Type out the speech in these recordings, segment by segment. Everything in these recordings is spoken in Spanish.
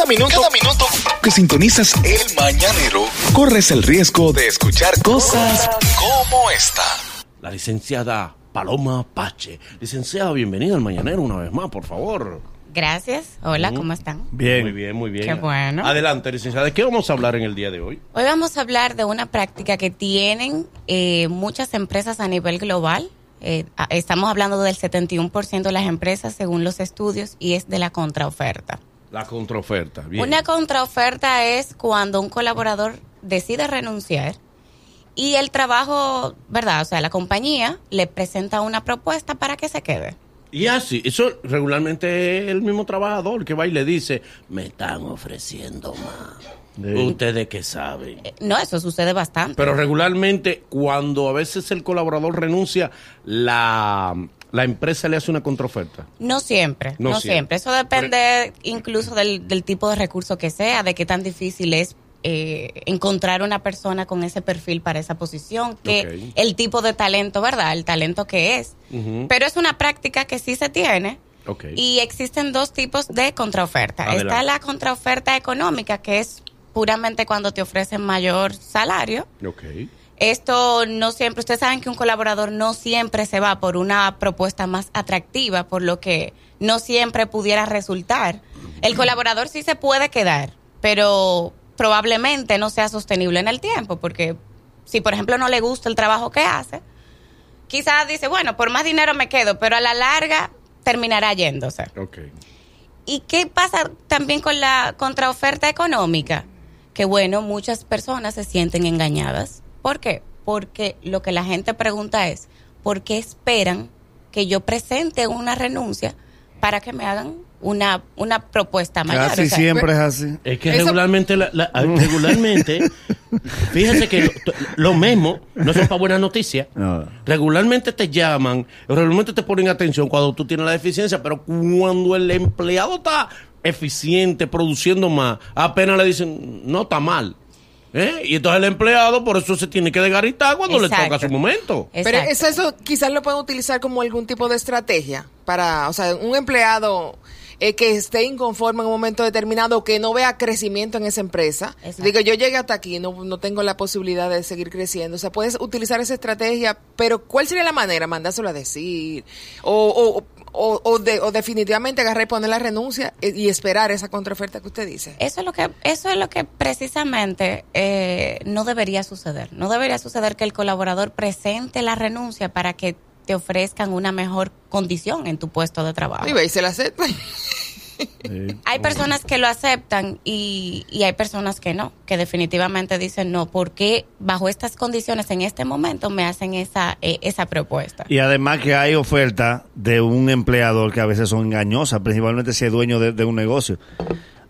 Cada minuto, cada minuto que sintonizas el mañanero, corres el riesgo de escuchar cosas como esta. La licenciada Paloma Pache. Licenciada, bienvenida al mañanero una vez más, por favor. Gracias. Hola, ¿cómo están? Bien. Muy bien, muy bien. Qué bueno. Adelante, licenciada. ¿De qué vamos a hablar en el día de hoy? Hoy vamos a hablar de una práctica que tienen eh, muchas empresas a nivel global. Eh, estamos hablando del 71% de las empresas según los estudios y es de la contraoferta. La contraoferta. Bien. Una contraoferta es cuando un colaborador decide renunciar y el trabajo, ¿verdad? O sea, la compañía le presenta una propuesta para que se quede. Y así, eso regularmente es el mismo trabajador que va y le dice, me están ofreciendo más. Ustedes que saben. Eh, No, eso sucede bastante. Pero regularmente, cuando a veces el colaborador renuncia, la, la empresa le hace una contraoferta. No siempre, No no, siempre. siempre. Eso depende incluso del, del tipo de recurso que sea, de qué tan difícil es eh, encontrar una persona con ese perfil para esa posición, que el tipo de talento, ¿verdad? El talento que es. Pero es una práctica que sí se tiene. Ok. Y existen dos tipos de contraoferta. Adelante. Está la contraoferta económica, que es puramente cuando te ofrecen mayor salario. Ok. Esto no siempre, ustedes saben que un colaborador no siempre se va por una propuesta más atractiva, por lo que no siempre pudiera resultar. El colaborador sí se puede quedar, pero probablemente no sea sostenible en el tiempo, porque si por ejemplo no le gusta el trabajo que hace, quizás dice, bueno, por más dinero me quedo, pero a la larga terminará yéndose. ¿Y qué pasa también con la contraoferta económica? Que bueno, muchas personas se sienten engañadas. ¿Por qué? Porque lo que la gente pregunta es, ¿por qué esperan que yo presente una renuncia para que me hagan una, una propuesta mayor? Casi O sea, siempre es así. Es que Eso- regularmente, la- la- regularmente, fíjese que lo, lo mismo no son para buenas noticias. No. Regularmente te llaman, regularmente te ponen atención cuando tú tienes la deficiencia, pero cuando el empleado está eficiente, produciendo más, apenas le dicen, no está mal. ¿Eh? Y entonces el empleado por eso se tiene que desgaritar cuando le Exacto. toca su momento. Pero es eso, quizás lo pueden utilizar como algún tipo de estrategia para, o sea, un empleado eh, que esté inconforme en un momento determinado, que no vea crecimiento en esa empresa. Exacto. Digo, yo llegué hasta aquí, no, no tengo la posibilidad de seguir creciendo. O sea, puedes utilizar esa estrategia, pero ¿cuál sería la manera? Mandárselo a decir. O, o, o, o de- o definitivamente agarrar y poner la renuncia y esperar esa contraoferta que usted dice. Eso es lo que, eso es lo que precisamente eh, no debería suceder. No debería suceder que el colaborador presente la renuncia para que te ofrezcan una mejor condición en tu puesto de trabajo. Y ve, y se la Hay personas que lo aceptan y, y hay personas que no, que definitivamente dicen no, porque bajo estas condiciones en este momento me hacen esa, eh, esa propuesta. Y además que hay ofertas de un empleador que a veces son engañosas, principalmente si es dueño de, de un negocio.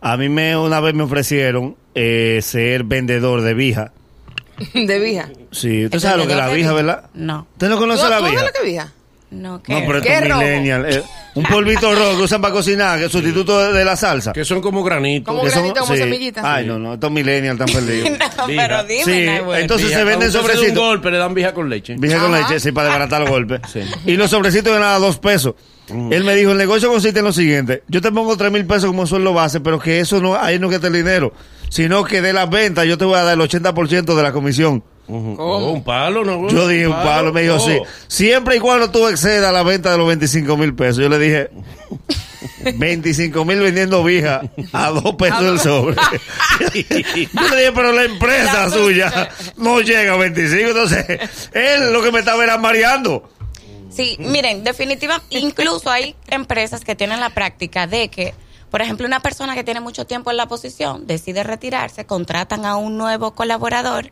A mí me una vez me ofrecieron eh, ser vendedor de vija. de vija. Sí, usted ¿El sabe lo que es la vija, vija? ¿verdad? No, ¿Usted no ¿Tú, conoce tú la vija? lo que vija? no, que No, pero ¿Qué esto es millennial. eh, un polvito rojo que usan para cocinar, que es sustituto de, de la salsa. Que son como granitos. Como Que son- granito, como sí. semillita. Ay, no, no, estos millennials están perdidos. no, Vija. pero dime, Sí, entonces Vija, se venden da un sobrecitos. golpe, le dan vija con leche. Vija con leche, sí, para desbaratar los golpes. Sí. Y los sobrecitos de nada, dos pesos. Él me dijo, el negocio consiste en lo siguiente. Yo te pongo tres mil pesos como sueldo base, pero que eso no, ahí no que el dinero. Sino que de las ventas yo te voy a dar el 80% de la comisión. Ujú. Oh, un palo, ¿no? Yo dije, un palo, me dijo, Oh. sí. Siempre y cuando tú excedas la venta de los 25 mil pesos. Yo le dije, 25 mil vendiendo vija a dos pesos el sobre. Yo le dije, pero la empresa La suya no llega a 25. Entonces, él lo que me estaba era mareando. Sí, miren, definitiva, incluso hay empresas que tienen la práctica de que, por ejemplo, una persona que tiene mucho tiempo en la posición decide retirarse, contratan a un nuevo colaborador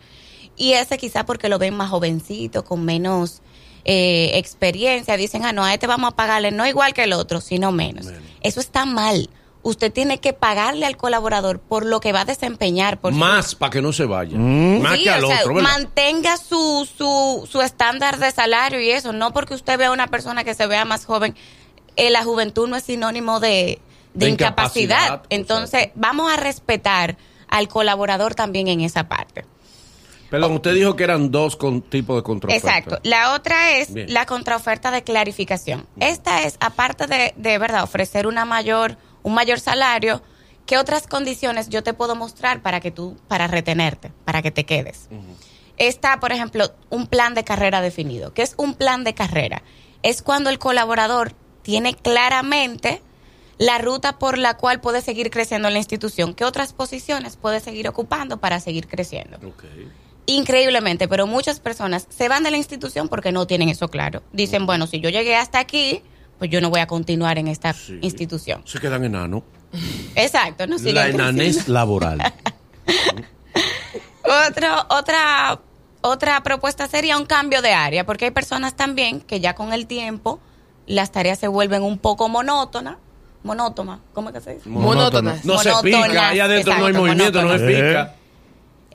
y ese quizá porque lo ven más jovencito, con menos eh, experiencia, dicen, ah, no, a este vamos a pagarle no igual que el otro, sino menos. Eso está mal. Usted tiene que pagarle al colaborador por lo que va a desempeñar. Por su- Más para que no se vaya. Más Sí, que al o sea, otro, ¿verdad? mantenga su, su, su estándar de salario y eso. No porque usted vea una persona que se vea más joven. eh, la juventud no es sinónimo de, de De incapacidad. incapacidad, Entonces, vamos a respetar al colaborador también en esa parte. Perdón, usted dijo que eran dos con, tipos de contraoferta. Exacto. La otra es Bien. la contraoferta de clarificación. Esta es, aparte de, de verdad, ofrecer una mayor, un mayor salario, ¿qué otras condiciones yo te puedo mostrar para que tú, para retenerte, para que te quedes? Está, por ejemplo, un plan de carrera definido. ¿Qué es un plan de carrera? Es cuando el colaborador tiene claramente la ruta por la cual puede seguir creciendo en la institución. ¿Qué otras posiciones puede seguir ocupando para seguir creciendo? Increíblemente, pero muchas personas se van de la institución porque no tienen eso claro. Dicen, bueno, si yo llegué hasta aquí, pues yo no voy a continuar en esta Sí. institución. Se quedan enanos. Exacto, no siguen La enanés laboral. Otro- otra, otra propuesta sería un cambio de área, porque hay personas también que ya con el tiempo las tareas se vuelven un poco monótonas. Monótona, ¿cómo es que se dice? Monótonas. No se pica, ahí adentro no hay movimiento, no se pica.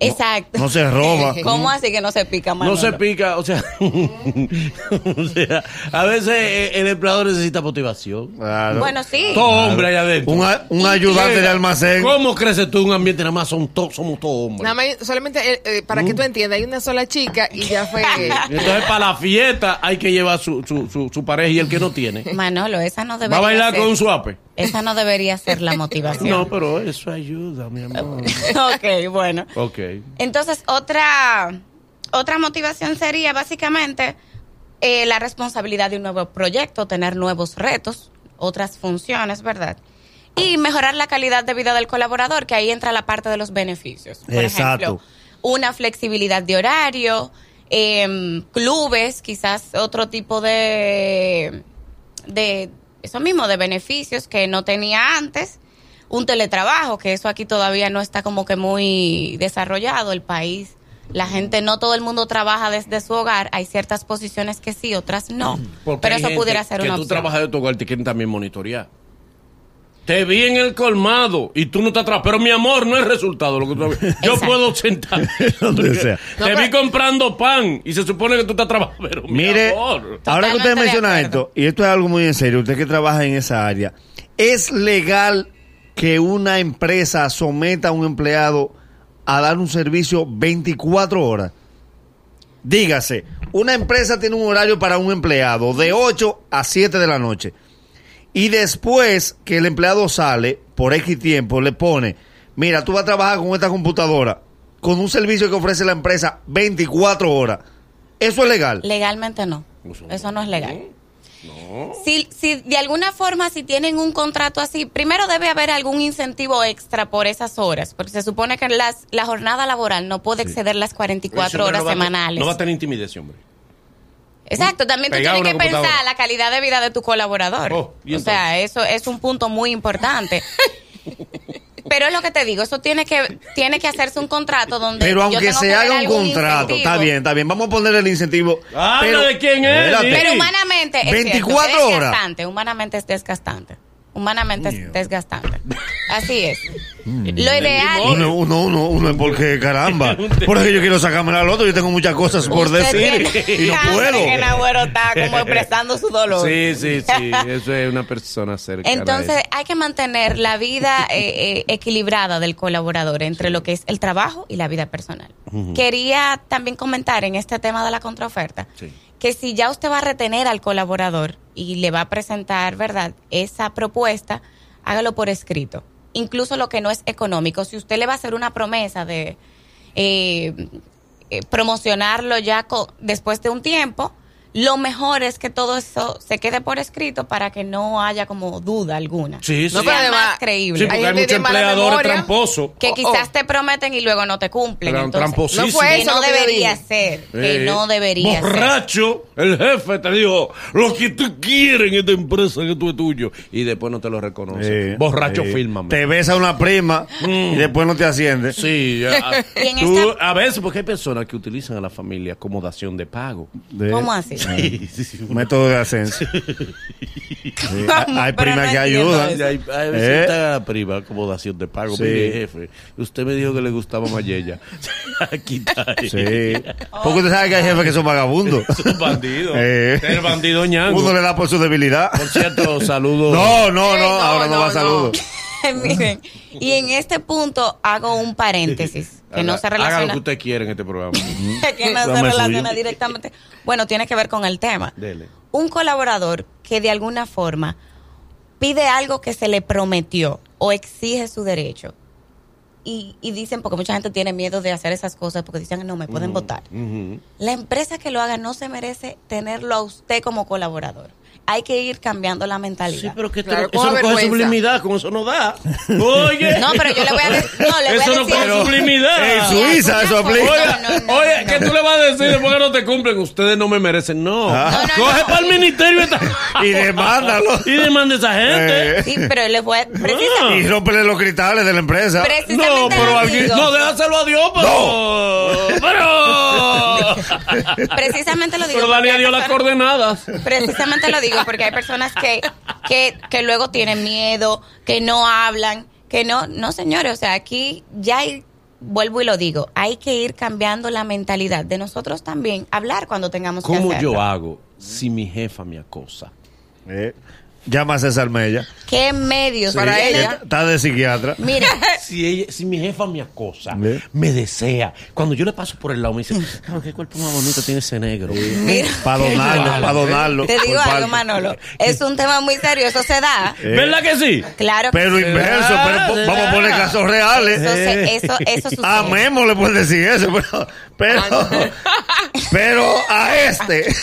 Exacto. No se roba. ¿Cómo así que no se pica, No Manolo? se pica, o sea, o sea, a veces eh, el empleador necesita motivación. Claro. Bueno, sí. Todo hombre allá adentro. un, a- un ayudante de almacén. ¿Cómo creces tú en un ambiente? Nada más son to- somos todos hombres. Nada más, solamente eh, eh, para que tú entiendas, hay una sola chica y ya fue. Entonces, para la fiesta hay que llevar su, su, su, su pareja y el que no tiene. Manolo, esa no ¿Va debería a bailar ser, con un suape? Esa no debería ser la motivación. No, pero eso ayuda, mi amor. ok, bueno. Ok. Entonces, otra, otra motivación sería básicamente eh, la responsabilidad de un nuevo proyecto, tener nuevos retos, otras funciones, ¿verdad? Y mejorar la calidad de vida del colaborador, que ahí entra la parte de los beneficios. Por Exacto. ejemplo, una flexibilidad de horario, em, clubes, quizás otro tipo de, de eso mismo, de beneficios que no tenía antes. Un teletrabajo, que eso aquí todavía no está como que muy desarrollado, el país. La gente, no todo el mundo trabaja desde su hogar. Hay ciertas posiciones que sí, otras no. Porque Pero eso pudiera ser que una tú opción. trabajas de tu hogar, te quieren también monitorear. Te vi en el colmado y tú no estás atrás. Pero mi amor, no es resultado lo que tú Yo Exacto. puedo sentar. Donde sea. No, Te pero- vi comprando pan y se supone que tú estás trabajando. Pero mi Mire, amor. ahora que usted de menciona acuerdo. esto, y esto es algo muy en serio, usted que trabaja en esa área, ¿es legal que una empresa someta a un empleado a dar un servicio 24 horas? Dígase, una empresa tiene un horario para un empleado de 8 a 7 de la noche. Y después que el empleado sale, por X tiempo, le pone, mira, tú vas a trabajar con esta computadora, con un servicio que ofrece la empresa 24 horas. ¿Eso es legal? Legalmente no. Eso Eso no es legal. No. Si, si de alguna forma, si tienen un contrato así, primero debe haber algún incentivo extra por esas horas, porque se supone que las, la jornada laboral no puede exceder las Ese 44 hombre horas no va semanales. No va a tener intimidación, hombre. Exacto, también tú tienes que pensar la calidad de vida de tu colaborador. Oh, ¿y o sea, eso es un punto muy importante. Pero es lo que te digo, eso tiene que tiene que hacerse un contrato donde Pero yo aunque tengo se haga un contrato, incentivo. está bien, está bien. Vamos a poner el incentivo. Habla pero, de quién es, Espérate. Pero humanamente es 24 cierto, es horas. desgastante, humanamente es desgastante. Humanamente desgastante. Así es. Mm. Lo ideal Uno, uno, uno, uno es porque, caramba. Por eso yo quiero sacarme al otro. Yo tengo muchas cosas por Usted decir y no puedo. que Nagüero está como expresando su dolor. Sí, sí, sí. Eso es una persona cercana. Entonces hay que mantener la vida eh, eh, equilibrada del colaborador entre lo que es el trabajo y la vida personal. Quería también comentar en este tema de la contraoferta Sí. que si ya usted va a retener al colaborador y le va a presentar, ¿verdad?, esa propuesta, hágalo por escrito. Incluso lo que no es económico. Si usted le va a hacer una promesa de eh, eh, promocionarlo ya co- después de un tiempo, lo mejor es que todo eso se quede por escrito para que no haya como duda alguna. Sí, sí. No, Sea pero además- más creíble. Sí, porque Hay hay, muchos empleadores tramposos. que Oh, quizás oh. te prometen y luego no te cumplen. Pero Entonces, tramposísimo. No fue que eso no lo que yo debería ser, que Eh, no debería ser. Borracho, el jefe te dijo, lo que tú quieres en esta empresa que tú es tuyo. Y después no te lo reconoce. Sí, Borracho, sí. fírmame. Te besa una prima y después no te asciende. Sí, en Tú- esta- a veces, porque hay personas que utilizan a la familia como dación de pago. De- ¿Cómo así? Sí, sí, sí. Método de ascenso. Sí, hay- primas que ayudan. hay, hay ¿Eh? está prima como dación de pago. Sí. Mire, jefe, usted me dijo que le gustaba Mayella. Aquí está. Sí. Porque usted sabe que hay jefes que son vagabundos. Es un bandido. Eh. El bandido ñango. Uno le da por su debilidad. Por cierto, saludos. No, no, Ey, no, no, ahora no, no, va no. saludos. Miren, y en este punto hago un paréntesis que no se Haga lo relaciona que usted quiera en este programa. que no se relaciona directamente. Bueno, tiene que ver con el tema. Dele. Un colaborador que de alguna forma pide algo que se le prometió o exige su derecho. Y, y dicen, porque mucha gente tiene miedo de hacer esas cosas porque dicen, no, me pueden votar. La empresa que lo haga no se merece tenerlo a usted como colaborador. Hay que ir cambiando la mentalidad. Sí, pero que Claro, eso no coge sublimidad, con eso no da. Oye. No, pero yo le voy a decir, no, le voy Eso a no decir coge algo. sublimidad. En Suiza eso aplica. Oye, No, no, no, oye, no, ¿qué no. tú le vas a decir después que no te cumplen? Ustedes no me merecen. No. Ah. No, no, Coge no. para el ministerio esta- Y demándalo. y demanda a esa gente. Eh, Sí, pero les voy a, precisamente, y rómpele los cristales de la empresa. precisamente No, pero alguien. No, déjaselo a Dios, pero. Pero. Precisamente lo digo. Pero dale porque a hay Dios las coordenadas. Precisamente lo digo porque hay personas que, que, que luego tienen miedo, que no hablan, que no, no señores, o sea, aquí ya hay, vuelvo y lo digo, hay que ir cambiando la mentalidad de nosotros también, hablar cuando tengamos que ¿Cómo yo hago si mi jefa me acosa? Eh, llama a César Mella. ¿Qué medios Para ella. Está de psiquiatra. Mira, Si, ella, si mi jefa me acosa, ¿Ve? me desea, cuando yo le paso por el lado, me dice, "Ah, qué cuerpo más bonito tiene ese negro. mira, Para donarlo, para donarlo. te digo algo. Manolo, es un tema muy serio, eso se da. Eh, ¿Verdad que sí? Claro que Pero sí. inverso, pero po- vamos a poner casos reales. eso, se- eso, eso sucede. A Memo le puedes decir eso, pero, pero, pero a este.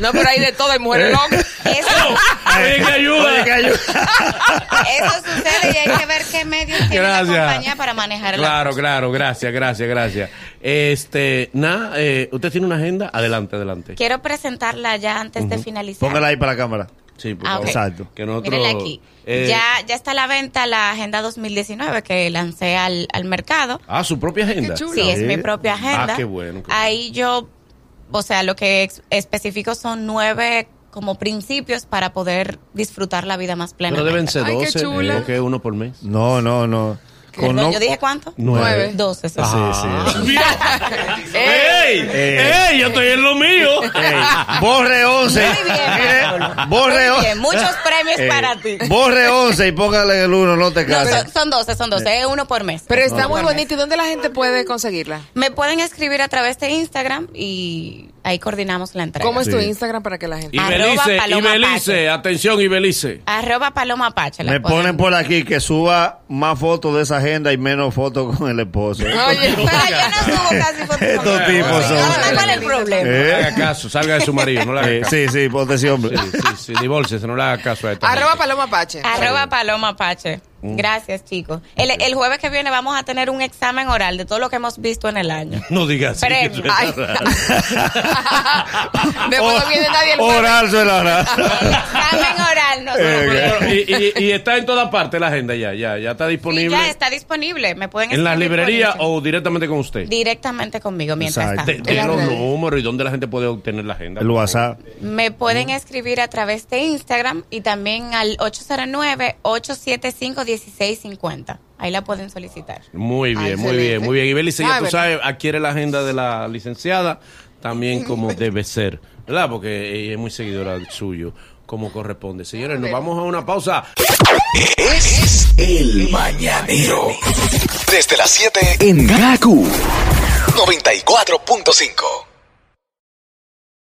No, pero hay de todo, hay mujeres locas. Eso, Oye, que ayuda. Oye, que ayuda. eso sucede y hay que ver qué medios tiene la Gracias. compañía para manejar Claro, claro, gracias, gracias, gracias. Este, nada, eh, ¿usted tiene una agenda? Adelante, adelante. Quiero presentarla ya antes de finalizar. Póngala ahí para la cámara. Sí, por Ah, favor. Exacto. Que nosotros, Mírenla aquí. eh, ya, ya está a la venta la Agenda 2019 que lancé al, al mercado. Ah, su propia agenda. Qué chulo. Sí, es Sí. mi propia agenda. Ah, qué bueno, qué Ahí yo, o sea, lo que especifico son nueve como principios para poder disfrutar la vida más plena. Pero deben ser Ay, qué 12, chula. ¿o qué? Uno por mes. No, no, no. Con no- ¿Yo dije cuánto? Nueve. 12. sí. Ah, sí. ¡Ey! Eh. ¡Ey! Yo estoy en lo mío. Ey, borre 11. Muy bien, borre Muy 11. bien, muchos premios Eh, para ti. Borre 11 y póngale el 1, no te cases. son, son 12, son 12, es uno por mes. Pero está Uno muy bonito. ¿Y dónde la gente puede conseguirla? Me pueden escribir a través de Instagram y ahí coordinamos la entrega. ¿Cómo es tu Sí. Instagram para que la gente... Arroba Paloma Pache. atención, y Belice. Arroba Paloma Pache. la Me pueden- ponen por aquí que suba más fotos de esa agenda y menos fotos con el esposo. Oye, Pero yo no subo casi fotos. Estos con- tipos son- Además, ¿Cuál es el problema? No le Eh. haga caso, salga de su marido, no le haga Eh, caso. sí, sí, ponte ese hombre. Sí, sí, sí, divórciese, no le haga caso a esta Arroba gente. Paloma Pache. Arroba Paloma Pache. Mm. Gracias, chicos. El, el jueves que viene vamos a tener un examen oral de todo lo que hemos visto en el año. No digas así. Eso Ay. está raro. Después no viene nadie el jueves. Oral suena examen oral. No Eh, Pero, y, y- y está en todas partes la agenda ya, ya, ya está Sí, disponible. ya está disponible. Me pueden ¿En librerías Instagram. o directamente con usted? directamente conmigo mientras Exacto. tanto. De, de los números y dónde la gente puede obtener la agenda. El WhatsApp. Me pueden escribir a través de Instagram y también al 809-875-1650. Ahí la pueden solicitar. Muy Ah, bien, muy bien, muy bien. Y Belice, Ah, ya tú verdad. sabes, adquiere la agenda de la licenciada también como debe ser, ¿verdad? Porque ella es muy seguidora del suyo, como corresponde. Señores, nos vamos a una pausa. Es el mañanero. Desde las 7 en Gaku 94.5.